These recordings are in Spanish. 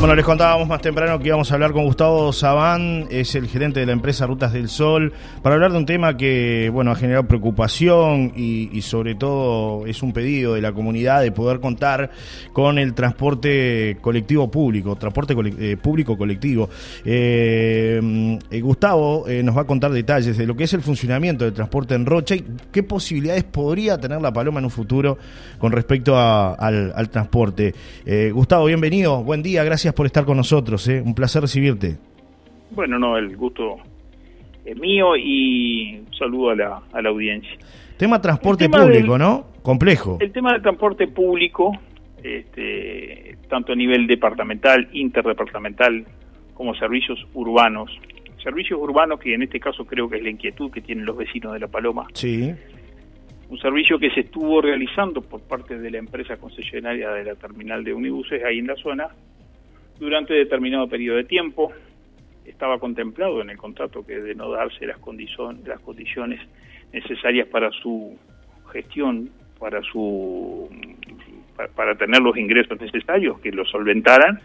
Bueno, les contábamos más temprano que íbamos a hablar con Gustavo Sabán, es el gerente de la empresa Rutas del Sol, para hablar de un tema que, bueno, ha generado preocupación y, sobre todo es un pedido de la comunidad de poder contar con el transporte colectivo público, transporte eh, público colectivo. Eh, eh, Gustavo nos va a contar detalles de lo que es el funcionamiento del transporte en Rocha y qué posibilidades podría tener la Paloma en un futuro con respecto al, transporte. Gustavo, bienvenido, buen día, gracias por estar con nosotros, ¿eh? un placer recibirte. Bueno, no, el gusto es mío y saludo a la, a la audiencia. Tema transporte público, ¿no? Complejo. El tema del transporte público, este, tanto a nivel departamental, interdepartamental, como servicios urbanos. Servicios urbanos que en este caso creo que es la inquietud que tienen los vecinos de La Paloma. Sí. Un servicio que se estuvo realizando por parte de la empresa concesionaria de la terminal de unibuses ahí en la zona durante determinado periodo de tiempo. Estaba contemplado en el contrato que de no darse las, condiciones las condiciones necesarias para su gestión, para su para, tener los ingresos necesarios que lo solventaran,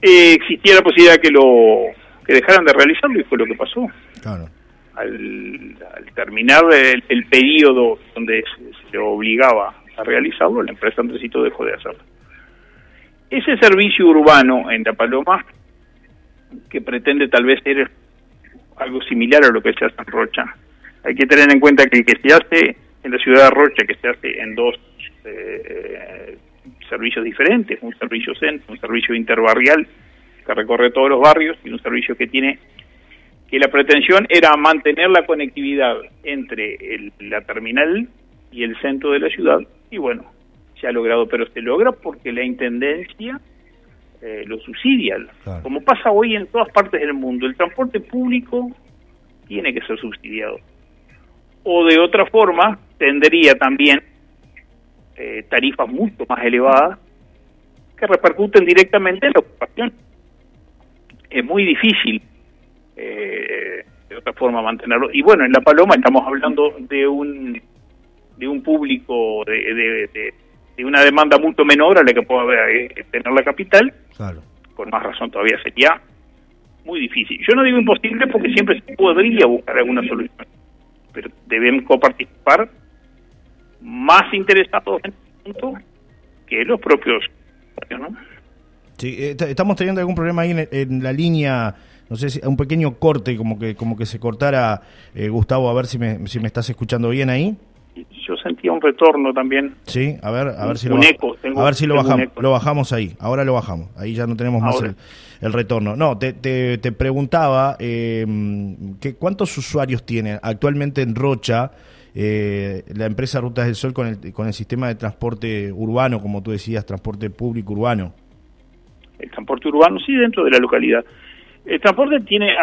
eh, existía la posibilidad que lo que dejaran de realizarlo y fue lo que pasó. Claro. Al, terminar el, el, periodo donde se, se obligaba a realizarlo, la empresa Andresito dejó de hacerlo. Ese servicio urbano en La Paloma, que pretende tal vez ser algo similar a lo que se hace en Rocha, hay que tener en cuenta que el que se hace en la ciudad de Rocha, que se hace en dos eh, servicios diferentes, un servicio centro, un servicio interbarrial que recorre todos los barrios y un servicio que tiene que la pretensión era mantener la conectividad entre la terminal y el centro de la ciudad y bueno, se ha logrado, pero se logra porque la Intendencia eh, lo subsidia. Como pasa hoy en todas partes del mundo, el transporte público tiene que ser subsidiado. O de otra forma, tendría también eh, tarifas mucho más elevadas que repercuten directamente en la ocupación. Es muy difícil eh, de otra forma mantenerlo. Y bueno, en La Paloma estamos hablando de un de un público de, de de una demanda mucho menor a la que puede eh, tener la capital, claro. con más razón todavía sería muy difícil. Yo no digo imposible porque siempre se podría buscar alguna solución, pero deben coparticipar más interesados en el punto que los propios. ¿no? Sí, eh, estamos teniendo algún problema ahí en, la línea no sé si un pequeño corte como que como que se cortara eh, Gustavo a ver si me, si me estás escuchando bien ahí yo sentía un retorno también. Sí, a ver, a ver si lo, a ver si lo bajamos, lo bajamos ahí. Ahora lo bajamos. Ahí ya no tenemos más el, retorno. No, te, te, preguntaba eh, que cuántos usuarios tiene actualmente en Rocha eh, la empresa Rutas del Sol con el, con el sistema de transporte urbano, como tú decías, transporte público urbano. El transporte urbano, sí, dentro de la localidad. El transporte tiene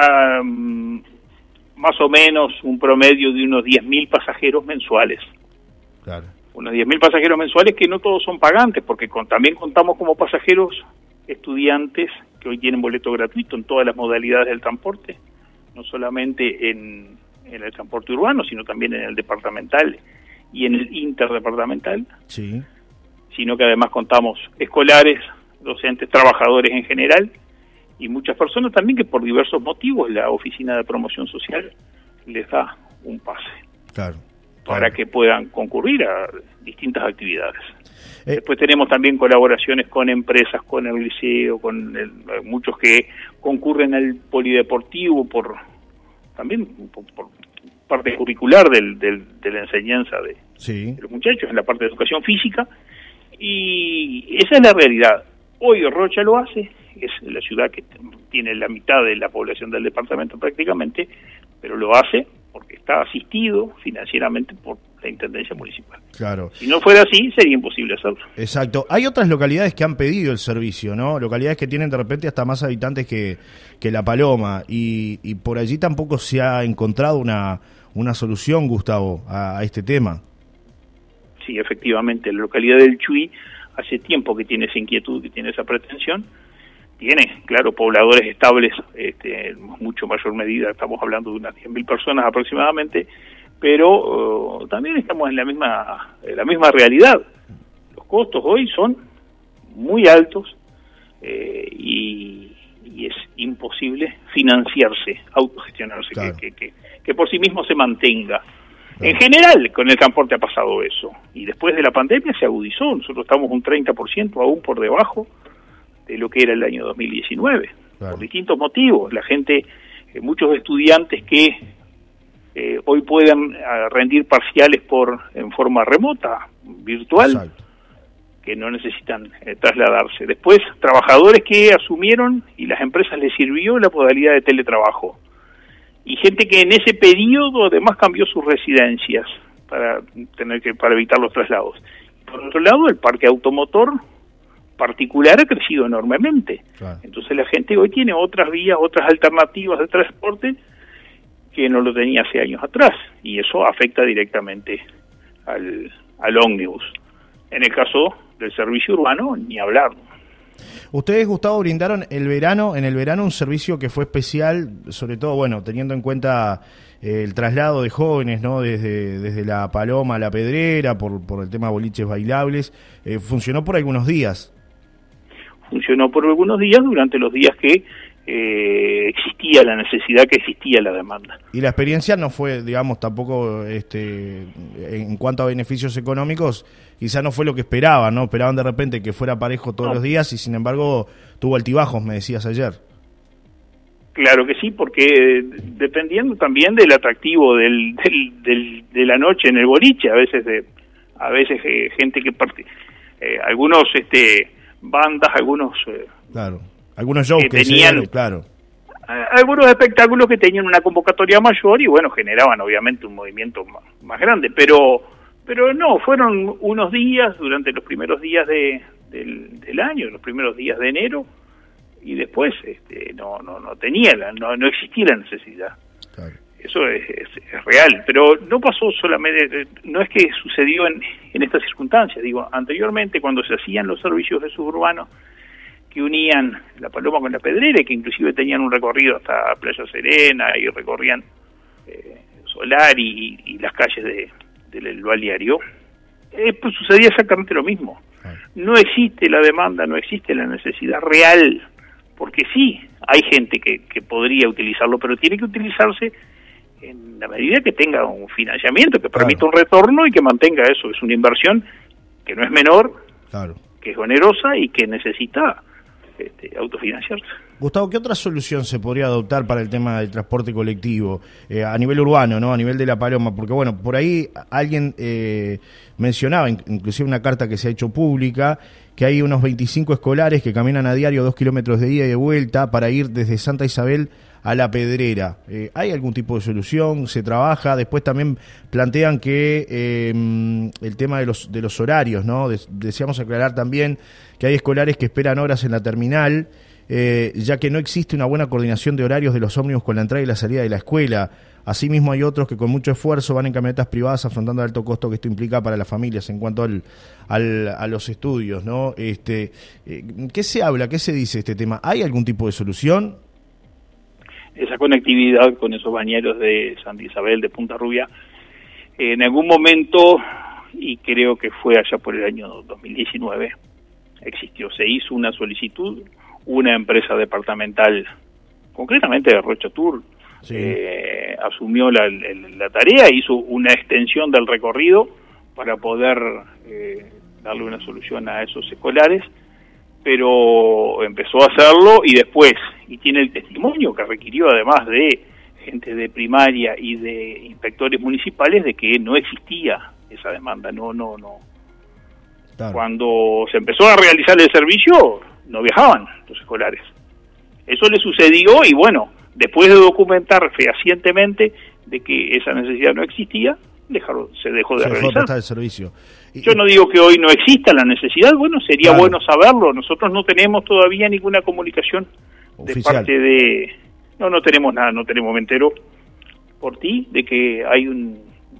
más o menos un promedio de unos 10.000 pasajeros mensuales. Claro. Unos 10.000 pasajeros mensuales que no todos son pagantes, porque también contamos como pasajeros estudiantes que hoy tienen boleto gratuito en todas las modalidades del transporte, no solamente en, en el transporte urbano, sino también en el departamental y en el interdepartamental. Sí. Sino que además contamos escolares, docentes, trabajadores en general y muchas personas también que por diversos motivos la Oficina de Promoción Social les da un pase. Claro. Para que puedan concurrir a distintas actividades. Eh, Después tenemos también colaboraciones con empresas, con el liceo, con muchos que concurren al polideportivo por también por, parte curricular del, de la enseñanza de, de, los muchachos, en la parte de educación física. Y esa es la realidad. Hoy Rocha lo hace, es la ciudad que tiene la mitad de la población del departamento prácticamente, pero lo hace porque está asistido financieramente por la Intendencia Municipal. Claro. Si no fuera así, sería imposible hacerlo. Exacto. Hay otras localidades que han pedido el servicio, ¿no? Localidades que tienen de repente hasta más habitantes que, que La Paloma, y, y por allí tampoco se ha encontrado una, una solución, Gustavo, a, a este tema. Sí, efectivamente. La localidad del Chuy hace tiempo que tiene esa inquietud, que tiene esa pretensión, tiene, claro, pobladores estables, este, en mucho mayor medida, estamos hablando de unas 10.000 personas aproximadamente, pero oh, también estamos en la misma, en la misma realidad. Los costos hoy son muy altos, y, es imposible financiarse, autogestionarse, que, que, que, por sí mismo se mantenga. En general, con el transporte ha pasado eso. Y después de la pandemia se agudizó. Nosotros estamos un 30% aún por debajo de lo que era el año 2019. Por distintos motivos. La gente, eh, muchos estudiantes que eh, hoy pueden ah, rendir parciales por en forma remota, virtual, que no necesitan eh, trasladarse. Después, trabajadores que asumieron y las empresas les sirvió la modalidad de teletrabajo y gente que en ese periodo además cambió sus residencias para tener que para evitar los traslados. Por otro lado, el parque automotor particular ha crecido enormemente. Entonces la gente hoy tiene otras vías, otras alternativas de transporte que no lo tenía hace años atrás y eso afecta directamente al, al ómnibus. En el caso del servicio urbano, ni hablar. Ustedes, Gustavo, brindaron el verano, en el verano un servicio que fue especial, sobre todo, bueno, teniendo en cuenta eh, el traslado de jóvenes, ¿no? Desde, desde la Paloma a la Pedrera, por, por el tema boliches bailables. Eh, funcionó por algunos días. Funcionó por algunos días durante los días que eh, existía la necesidad, que existía la demanda. Y la experiencia no fue, digamos, tampoco este, en cuanto a beneficios económicos, quizá no fue lo que esperaban, ¿no? Esperaban de repente que fuera parejo todos los días y sin embargo tuvo altibajos, me decías ayer. Claro que sí, porque dependiendo también del atractivo del, del, de la noche en el boliche, a veces de a veces eh, gente que parte, eh, algunos este bandas, algunos claro algunos shows que, tenían, claro. Algunos espectáculos que tenían una convocatoria mayor y bueno, generaban obviamente un movimiento más, grande, pero pero no, fueron unos días durante los primeros días de, del, año, los primeros días de enero y después este, no, no, no tenía, no, no existía la necesidad. Eso es, es, real, pero no pasó solamente, no es que sucedió en, en estas circunstancias, digo, anteriormente cuando se hacían los servicios de suburbanos, que unían la Paloma con la Pedrera y que inclusive tenían un recorrido hasta Playa Serena y recorrían eh, Solar y, las calles de, del balneario, eh, pues sucedía exactamente lo mismo. No existe la demanda, no existe la necesidad real, porque sí, hay gente que, que podría utilizarlo, pero tiene que utilizarse en la medida que tenga un financiamiento, que permita un retorno y que mantenga eso. Es una inversión que no es menor, que es onerosa y que necesita este, autofinanciarse. Gustavo, ¿qué otra solución se podría adoptar para el tema del transporte colectivo eh, a nivel urbano, no a nivel de la Paloma? Porque bueno, por ahí alguien eh, mencionaba, inclusive una carta que se ha hecho pública, que hay unos 25 escolares que caminan a diario dos kilómetros de ida y de vuelta para ir desde Santa Isabel a la pedrera. Eh, ¿Hay algún tipo de solución? ¿Se trabaja? Después también plantean que eh, el tema de los, de los horarios, ¿no? deseamos aclarar también que hay escolares que esperan horas en la terminal, eh, ya que no existe una buena coordinación de horarios de los ómnibus con la entrada y la salida de la escuela. Asimismo, hay otros que con mucho esfuerzo van en camionetas privadas afrontando el alto costo que esto implica para las familias en cuanto al, a los estudios, ¿no? Este, ¿Qué se habla? ¿Qué se dice este tema? ¿Hay algún tipo de solución? Esa conectividad con esos bañeros de Santa Isabel, de Punta Rubia, en algún momento, y creo que fue allá por el año 2019, existió, se hizo una solicitud, una empresa departamental, concretamente de Rocha Tour, eh, asumió la, la, tarea, hizo una extensión del recorrido para poder eh, darle una solución a esos escolares, pero empezó a hacerlo y después, y tiene el testimonio que requirió además de gente de primaria y de inspectores municipales de que no existía esa demanda, no, no, no. Cuando se empezó a realizar el servicio, no viajaban los escolares. Eso le sucedió y bueno, después de documentar fehacientemente de que esa necesidad no existía, dejaron, se dejó de realizar. el servicio. Yo no digo que hoy no exista la necesidad, bueno, sería bueno saberlo. Nosotros no tenemos todavía ninguna comunicación de parte de... No, no tenemos nada, no tenemos, me entero por ti de que hay un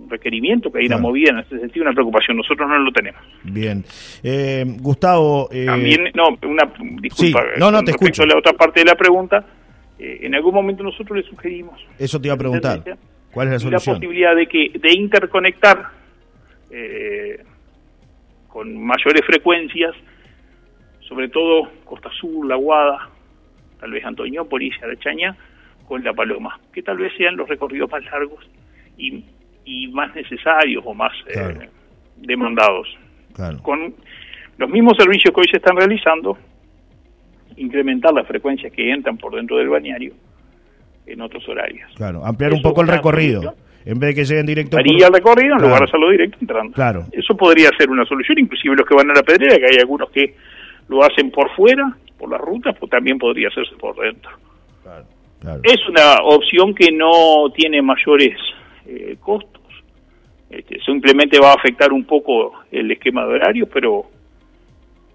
requerimiento, que hay una movida en ese sentido, una preocupación. Nosotros no lo tenemos. Bien. Eh, Gustavo... Eh... También, no, una disculpa. no, no, te escucho. la otra parte de la pregunta, eh, en algún momento nosotros le sugerimos... Eso te iba a preguntar. ¿Cuál es la solución? La posibilidad de que de interconectar eh, con mayores frecuencias sobre todo Costa Sur, La Guada, tal vez Antoñópolis, Arachaña, con La Paloma, que tal vez sean los recorridos más largos y, y más necesarios o más eh, demandados. Con los mismos servicios que hoy se están realizando, incrementar las frecuencias que entran por dentro del bañario en otros horarios. Claro, ampliar un poco el recorrido. En vez de que lleguen directo. Haría el recorrido en lugar de hacerlo directo entrando. Claro. Eso podría ser una solución, inclusive los que van a la pedrera, que hay algunos que lo hacen por fuera, por las rutas, pues también podría hacerse por dentro. Es una opción que no tiene mayores eh, costos. Este, simplemente va a afectar un poco el esquema de horarios, pero,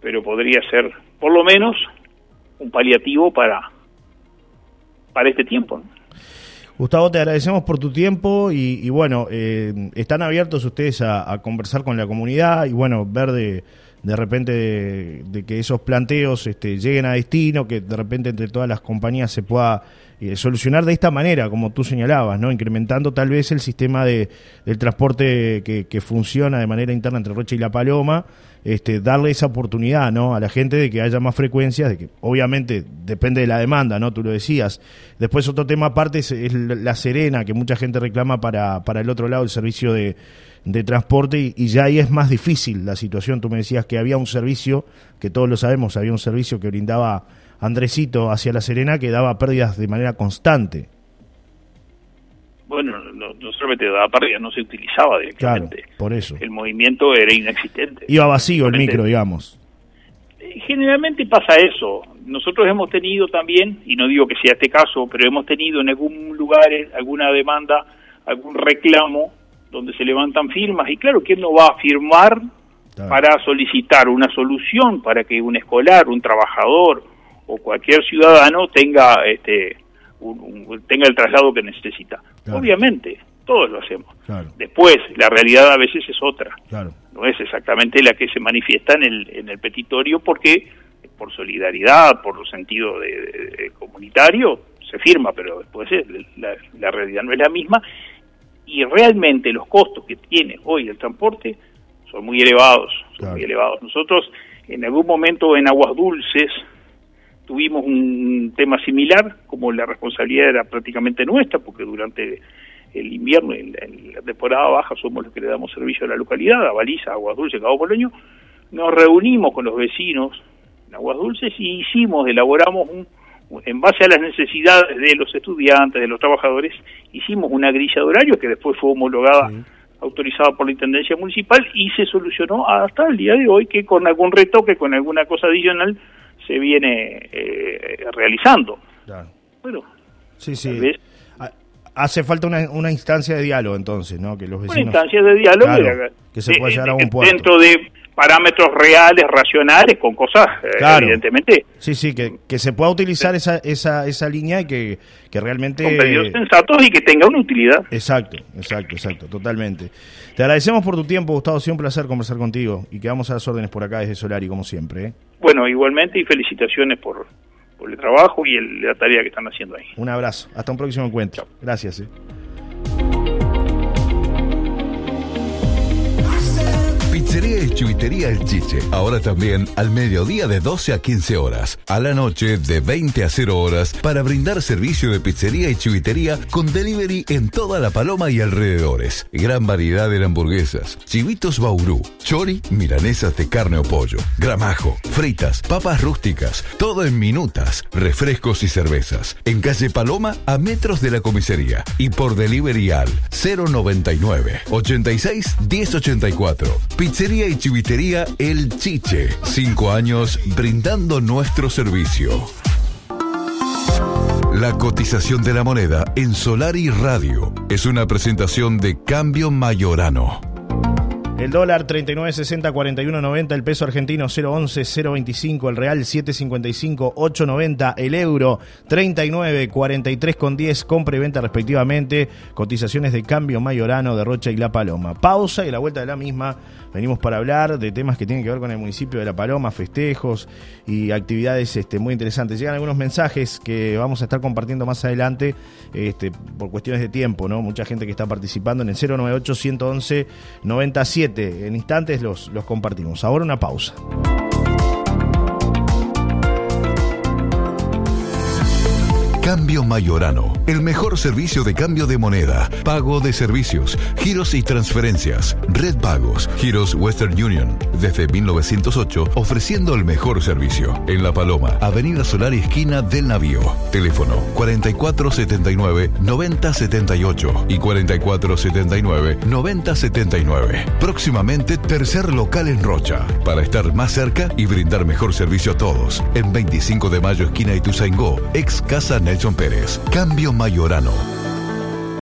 pero podría ser por lo menos un paliativo para, para este tiempo. Gustavo, te agradecemos por tu tiempo y, bueno, eh, están abiertos ustedes a, conversar con la comunidad y bueno, ver de, de repente de, que esos planteos este, lleguen a destino, que de repente entre todas las compañías se pueda eh, solucionar de esta manera, como tú señalabas, ¿no? incrementando tal vez el sistema de, del transporte que, que funciona de manera interna entre Rocha y La Paloma este, darle esa oportunidad ¿no? a la gente de que haya más frecuencias, de que obviamente depende de la demanda, ¿no? Tú lo decías. Después otro tema aparte es, la Serena, que mucha gente reclama para, para el otro lado el servicio de, de transporte y, ya ahí es más difícil la situación. Tú me decías que había un servicio, que todos lo sabemos, había un servicio que brindaba Andresito hacia La Serena que daba pérdidas de manera constante bueno, no, no solamente daba pérdida, no se utilizaba directamente. Claro, por eso. El movimiento era inexistente. Iba vacío el micro, digamos. Eh, generalmente pasa eso. Nosotros hemos tenido también, y no digo que sea este caso, pero hemos tenido en algún lugar alguna demanda, algún reclamo donde se levantan firmas. Y claro, ¿quién no va a firmar para solicitar una solución para que un escolar, un trabajador o cualquier ciudadano tenga este tenga el traslado que necesita. Obviamente, todos lo hacemos. Después, la realidad a veces es otra. No es exactamente la que se manifiesta en el, en el petitorio porque por solidaridad, por sentido de, comunitario, se firma, pero después la, la, realidad no es la misma y realmente los costos que tiene hoy el transporte son muy elevados, son muy elevados. Nosotros en algún momento en Aguas Dulces tuvimos un tema similar, como la responsabilidad era prácticamente nuestra, porque durante el invierno, en, la temporada baja, somos los que le damos servicio a la localidad, a Baliza, Aguas Dulces, Cabo Poloño, nos reunimos con los vecinos en Aguas Dulces y hicimos, elaboramos un, en base a las necesidades de los estudiantes, de los trabajadores, hicimos una grilla de horarios que después fue homologada, autorizada por la Intendencia Municipal y se solucionó hasta el día de hoy que con algún retoque, con alguna cosa adicional, se viene eh, realizando. Bueno, sí, sí. Hace falta una, una, instancia de diálogo entonces, ¿no? Que los vecinos... Una instancia de diálogo que se pueda llegar a un puerto. Dentro de parámetros reales, racionales, con cosas, eh, evidentemente. Sí, sí, que, que se pueda utilizar esa, esa, esa línea y que, que realmente... Con pedidos sensatos y que tenga una utilidad. Exacto, exacto, exacto, totalmente. Te agradecemos por tu tiempo, Gustavo, sido un placer conversar contigo y quedamos a las órdenes por acá desde Solari, como siempre. ¿eh? Bueno, igualmente y felicitaciones por, por el trabajo y la tarea que están haciendo ahí. Un abrazo, hasta un próximo encuentro. Gracias. ¿eh? Chuitería El Chiche. Ahora también al mediodía de 12 a 15 horas. A la noche de 20 a 0 horas para brindar servicio de pizzería y chuitería con delivery en toda la paloma y alrededores. Gran variedad de hamburguesas, chivitos baurú, chori, milanesas de carne o pollo, gramajo, fritas, papas rústicas, todo en minutas, refrescos y cervezas. En calle Paloma a metros de la comisaría y por delivery al 099 86 1084. Pizzería y chivitería El Chiche. Cinco años brindando nuestro servicio. La cotización de la moneda en Solar y Radio es una presentación de Cambio Mayorano. El dólar 39.60, 41.90, el peso argentino 0.11, 0.25, el real 7.55, 8.90, el euro 39, 43.10, compra y venta respectivamente, cotizaciones de cambio mayorano de Rocha y La Paloma. Pausa y la vuelta de la misma venimos para hablar de temas que tienen que ver con el municipio de La Paloma, festejos y actividades este, muy interesantes. Llegan algunos mensajes que vamos a estar compartiendo más adelante este, por cuestiones de tiempo, ¿no? Mucha gente que está participando en el 098 111 97 en instantes los, los compartimos. Ahora una pausa. Cambio Mayorano, el mejor servicio de cambio de moneda, pago de servicios, giros y transferencias. Red Pagos, Giros Western Union, desde 1908, ofreciendo el mejor servicio. En La Paloma, Avenida Solar esquina del Navío. Teléfono 4479-9078 y 4479-9079. Próximamente, tercer local en Rocha, para estar más cerca y brindar mejor servicio a todos. En 25 de mayo, esquina Ituzaingó, ex Casa Nelson Pérez. Cambio Mayorano.